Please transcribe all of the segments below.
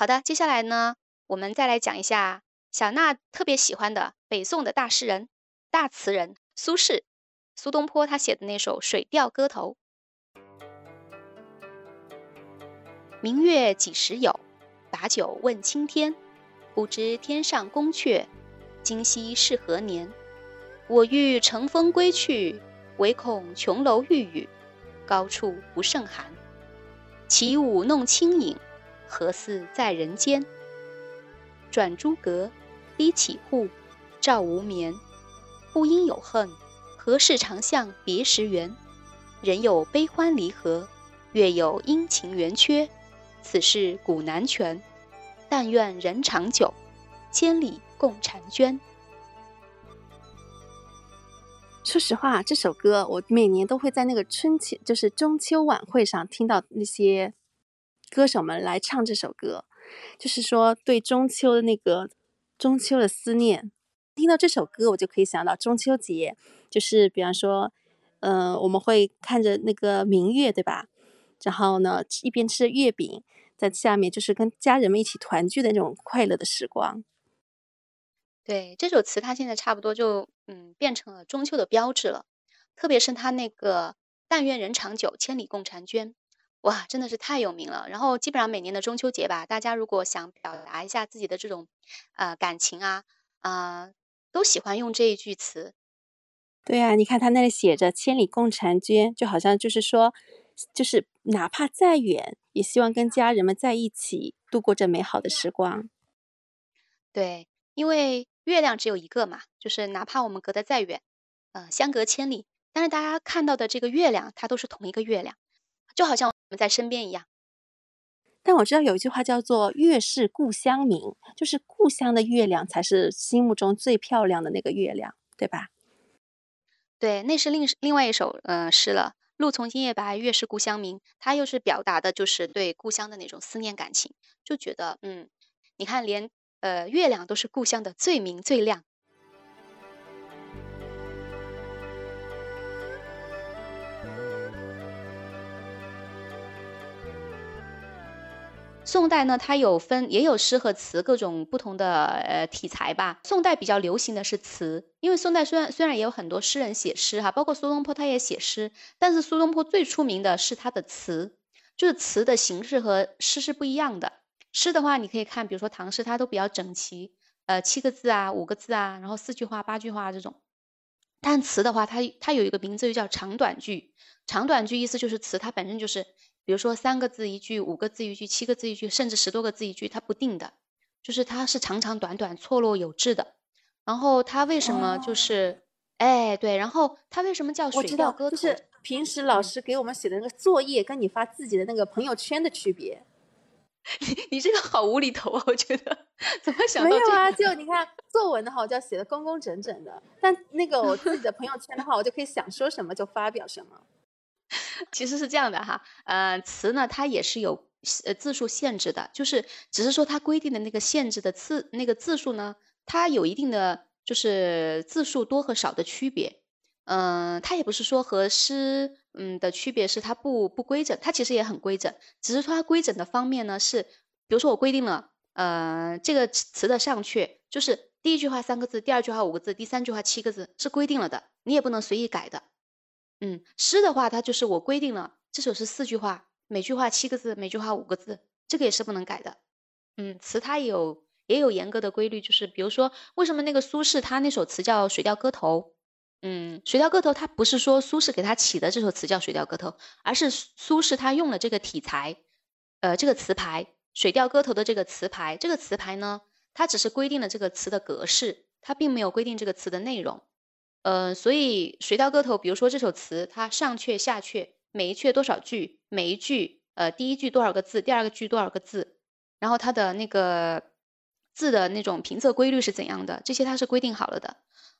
好的，接下来呢，我们再来讲一下小娜特别喜欢的北宋的大诗人、大词人苏轼。苏东坡他写的那首《水调歌头》：明月几时有？把酒问青天。不知天上宫阙，今夕是何年？我欲乘风归去，唯恐琼楼玉宇，高处不胜寒。起舞弄清影，何似在人间？转朱阁，低绮户，照无眠。不应有恨，何事长向别时圆？人有悲欢离合，月有阴晴圆缺，此事古难全。但愿人长久，千里共婵娟。说实话，这首歌我每年都会在那个春秋，就是中秋晚会上听到那些歌手们来唱这首歌，就是说对中秋的那个中秋的思念。听到这首歌，我就可以想到中秋节，就是比方说，嗯，我们会看着那个明月，对吧？然后呢，一边吃月饼。在下面就是跟家人们一起团聚的那种快乐的时光。对这首词，它现在差不多就嗯变成了中秋的标志了。特别是它那个“但愿人长久，千里共婵娟”，哇，真的是太有名了。然后基本上每年的中秋节吧，大家如果想表达一下自己的这种呃感情啊啊，都喜欢用这一句词。对啊，你看他那里写着“千里共婵娟”，就好像就是说。就是哪怕再远，也希望跟家人们在一起度过这美好的时光。对，因为月亮只有一个嘛，就是哪怕我们隔得再远，呃，相隔千里，但是大家看到的这个月亮，它都是同一个月亮，就好像我们在身边一样。但我知道有一句话叫做“月是故乡明”，就是故乡的月亮才是心目中最漂亮的那个月亮，对吧？对，那是另另外一首呃诗了。路从今夜白，月是故乡明。它又是表达的，就是对故乡的那种思念感情，就觉得，嗯，你看，连呃月亮都是故乡的最明最亮。宋代呢，它有分，也有诗和词各种不同的呃题材吧。宋代比较流行的是词，因为宋代虽然虽然也有很多诗人写诗哈，包括苏东坡他也写诗，但是苏东坡最出名的是他的词，就是词的形式和诗是不一样的。诗的话，你可以看，比如说唐诗，它都比较整齐，呃，七个字啊，五个字啊，然后四句话、八句话这种。但词的话，它它有一个名字，就叫长短句。长短句意思就是词它本身就是。比如说三个字一句，五个字一句，七个字一句，甚至十多个字一句，它不定的，就是它是长长短短、错落有致的。然后它为什么就是，哎，对，然后它为什么叫水调歌头？就是平时老师给我们写的那个作业，跟你发自己的那个朋友圈的区别。你 你这个好无厘头啊！我觉得怎么想到？没有啊，就你看作文的话，我就要写的工工整整的。但那个我自己的朋友圈的话，我就可以想说什么就发表什么。其实是这样的哈，呃，词呢它也是有呃字数限制的，就是只是说它规定的那个限制的字那个字数呢，它有一定的就是字数多和少的区别，嗯，它也不是说和诗嗯的区别是它不不规整，它其实也很规整，只是说它规整的方面呢是，比如说我规定了，呃，这个词的上阙就是第一句话三个字，第二句话五个字，第三句话七个字是规定了的，你也不能随意改的。嗯，诗的话，它就是我规定了，这首诗四句话，每句话七个字，每句话五个字，这个也是不能改的。嗯，词它有也有严格的规律，就是比如说，为什么那个苏轼他那首词叫《水调歌头》？嗯，《水调歌头》它不是说苏轼给他起的这首词叫《水调歌头》，而是苏轼他用了这个题材，呃，这个词牌《水调歌头》的这个词牌，这个词牌呢，它只是规定了这个词的格式，它并没有规定这个词的内容。呃，所以《水调歌头》，比如说这首词，它上阙下阙，每一阙多少句，每一句，呃，第一句多少个字，第二个句多少个字，然后它的那个字的那种平仄规律是怎样的，这些它是规定好了的。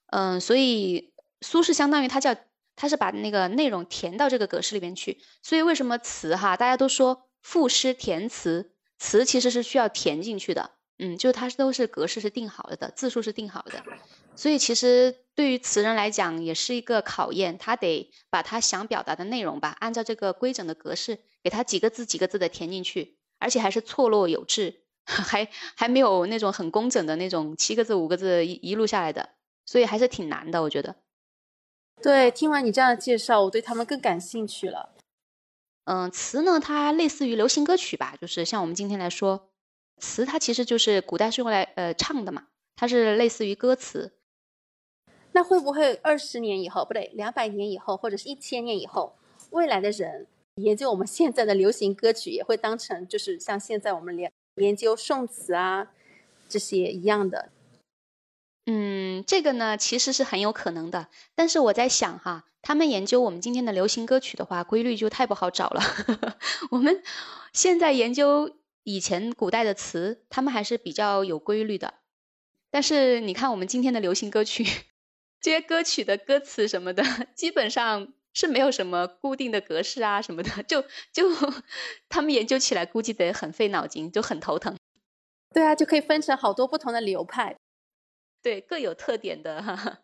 嗯，所以苏轼相当于他叫，他是把那个内容填到这个格式里面去。所以为什么词哈，大家都说赋诗填词，词其实是需要填进去的。嗯，就它都是格式是定好了的，字数是定好的，所以其实对于词人来讲也是一个考验，他得把他想表达的内容吧，按照这个规整的格式，给他几个字几个字的填进去，而且还是错落有致，还还没有那种很工整的那种七个字五个字一一路下来的，所以还是挺难的，我觉得。对，听完你这样的介绍，我对他们更感兴趣了。嗯，词呢，它类似于流行歌曲吧，就是像我们今天来说，词它其实就是古代是用来呃唱的嘛，它是类似于歌词。那会不会二十年以后，不对，两百年以后，或者是一千年以后，未来的人研究我们现在的流行歌曲，也会当成就是像现在我们研研究宋词啊这些一样的？嗯，这个呢其实是很有可能的，但是我在想哈，他们研究我们今天的流行歌曲的话，规律就太不好找了。我们现在研究以前古代的词，他们还是比较有规律的。但是你看我们今天的流行歌曲。这些歌曲的歌词什么的，基本上是没有什么固定的格式啊什么的，就就他们研究起来估计得很费脑筋，就很头疼。对啊，就可以分成好多不同的流派，对，各有特点的。哈哈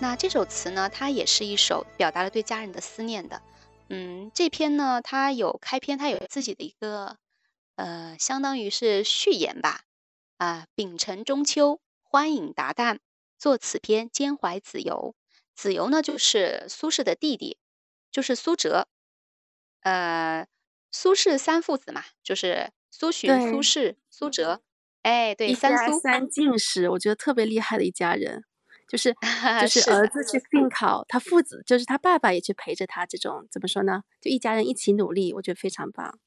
那这首词呢，它也是一首表达了对家人的思念的。嗯，这篇呢，它有开篇，它有自己的一个，呃，相当于是序言吧。啊，丙辰中秋，欢饮达旦，作此篇兼怀子由。子由呢，就是苏轼的弟弟，就是苏辙。呃，苏轼三父子嘛，就是苏洵、苏轼、苏辙。哎，对，三苏三进士，我觉得特别厉害的一家人。就是 就是儿子去应考，他父子就是他爸爸也去陪着他，这种怎么说呢？就一家人一起努力，我觉得非常棒。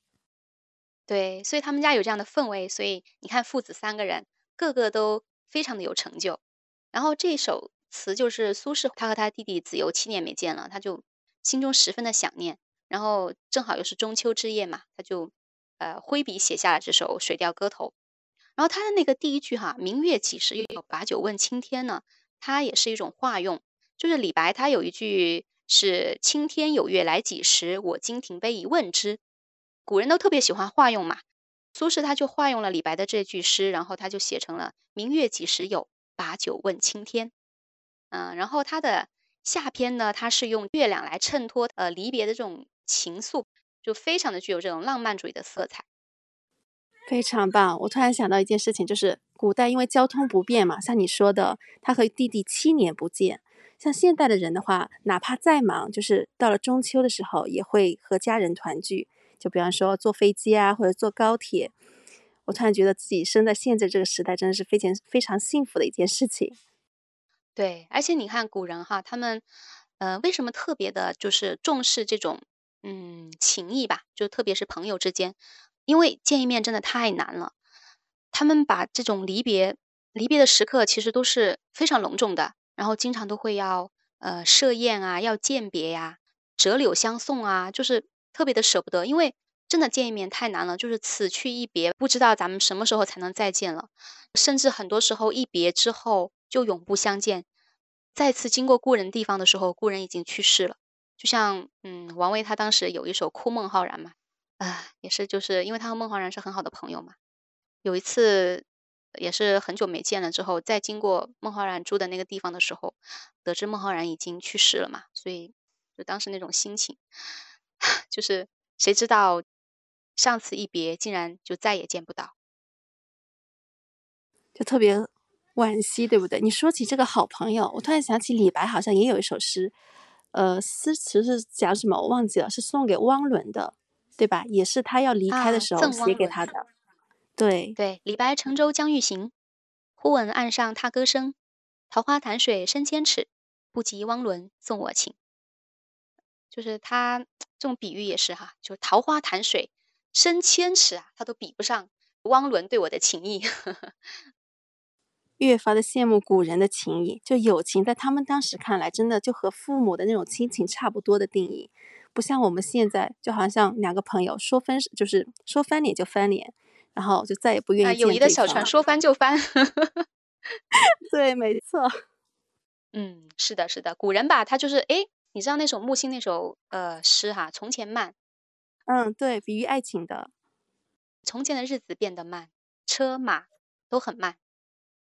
对，所以他们家有这样的氛围，所以你看父子三个人个个都非常的有成就。然后这首词就是苏轼，他和他弟弟子由七年没见了，他就心中十分的想念。然后正好又是中秋之夜嘛，他就呃挥笔写下了这首《水调歌头》。然后他的那个第一句哈“明月几时有，把酒问青天”呢？它也是一种化用，就是李白他有一句是“青天有月来几时，我今停杯一问之”。古人都特别喜欢化用嘛，苏轼他就化用了李白的这句诗，然后他就写成了“明月几时有，把酒问青天”。嗯，然后他的下篇呢，他是用月亮来衬托呃离别的这种情愫，就非常的具有这种浪漫主义的色彩。非常棒！我突然想到一件事情，就是古代因为交通不便嘛，像你说的，他和弟弟七年不见。像现代的人的话，哪怕再忙，就是到了中秋的时候，也会和家人团聚。就比方说坐飞机啊，或者坐高铁。我突然觉得自己生在现在这个时代，真的是非常非常幸福的一件事情。对，而且你看古人哈，他们呃为什么特别的，就是重视这种嗯情谊吧？就特别是朋友之间。因为见一面真的太难了，他们把这种离别、离别的时刻其实都是非常隆重的，然后经常都会要呃设宴啊，要饯别呀，折柳相送啊，就是特别的舍不得。因为真的见一面太难了，就是此去一别，不知道咱们什么时候才能再见了，甚至很多时候一别之后就永不相见，再次经过故人地方的时候，故人已经去世了。就像嗯，王维他当时有一首《哭孟浩然》嘛。啊，也是，就是因为他和孟浩然是很好的朋友嘛。有一次，也是很久没见了之后，再经过孟浩然住的那个地方的时候，得知孟浩然已经去世了嘛，所以就当时那种心情，就是谁知道上次一别，竟然就再也见不到，就特别惋惜，对不对？你说起这个好朋友，我突然想起李白好像也有一首诗，呃，诗词是讲什么我忘记了，是送给汪伦的。对吧？也是他要离开的时候写给他的。对对，李白乘舟将欲行，忽闻岸上踏歌声。桃花潭水深千尺，不及汪伦送我情。就是他这种比喻也是哈，就桃花潭水深千尺啊，他都比不上汪伦对我的情谊。越发的羡慕古人的情谊，就友情在他们当时看来，真的就和父母的那种亲情差不多的定义。不像我们现在，就好像两个朋友说分，就是说翻脸就翻脸，然后就再也不愿意见友谊的小船说翻就翻。对，没错。嗯，是的，是的。古人吧，他就是哎，你知道那首木心那首呃诗哈，从前慢。嗯，对，比喻爱情的。从前的日子变得慢，车马都很慢。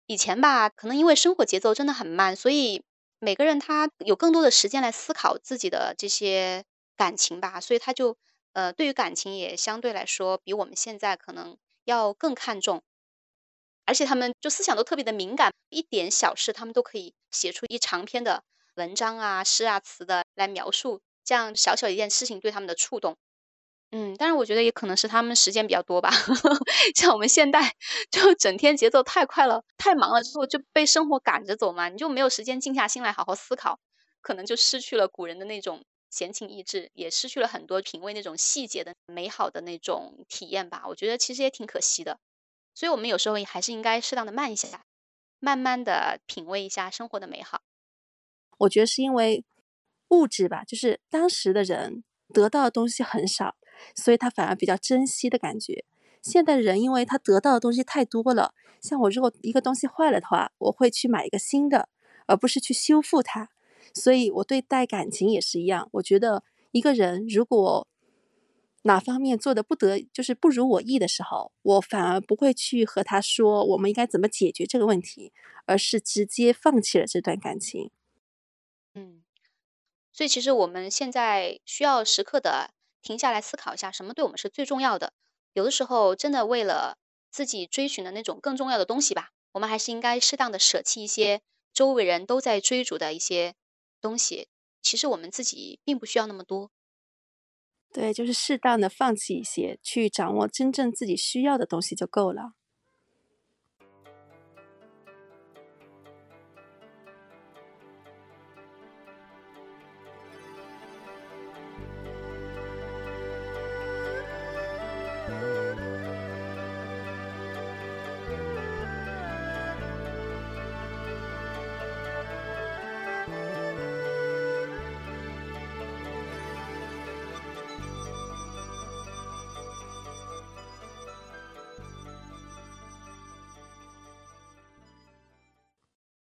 以前吧，可能因为生活节奏真的很慢，所以每个人他有更多的时间来思考自己的这些感情吧，所以他就呃，对于感情也相对来说比我们现在可能要更看重。而且他们就思想都特别的敏感，一点小事他们都可以写出一长篇的文章啊、诗啊、词的来描述这样小小一件事情对他们的触动。嗯，当然我觉得也可能是他们时间比较多吧，像我们现代就整天节奏太快了，太忙了之后就被生活赶着走嘛，你就没有时间静下心来好好思考，可能就失去了古人的那种闲情逸致，也失去了很多品味那种细节的美好的那种体验吧。我觉得其实也挺可惜的，所以我们有时候也还是应该适当的慢一下，慢慢的品味一下生活的美好。我觉得是因为物质吧，就是当时的人得到的东西很少。所以他反而比较珍惜的感觉。现代人因为他得到的东西太多了，像我如果一个东西坏了的话，我会去买一个新的，而不是去修复它。所以我对待感情也是一样。我觉得一个人如果哪方面做的不得，就是不如我意的时候，我反而不会去和他说我们应该怎么解决这个问题，而是直接放弃了这段感情。嗯，所以其实我们现在需要时刻的。停下来思考一下，什么对我们是最重要的？有的时候，真的为了自己追寻的那种更重要的东西吧，我们还是应该适当的舍弃一些周围人都在追逐的一些东西其实我们自己并不需要那么多。对就是适当的放弃一些去掌握真正自己需要的东西就够了。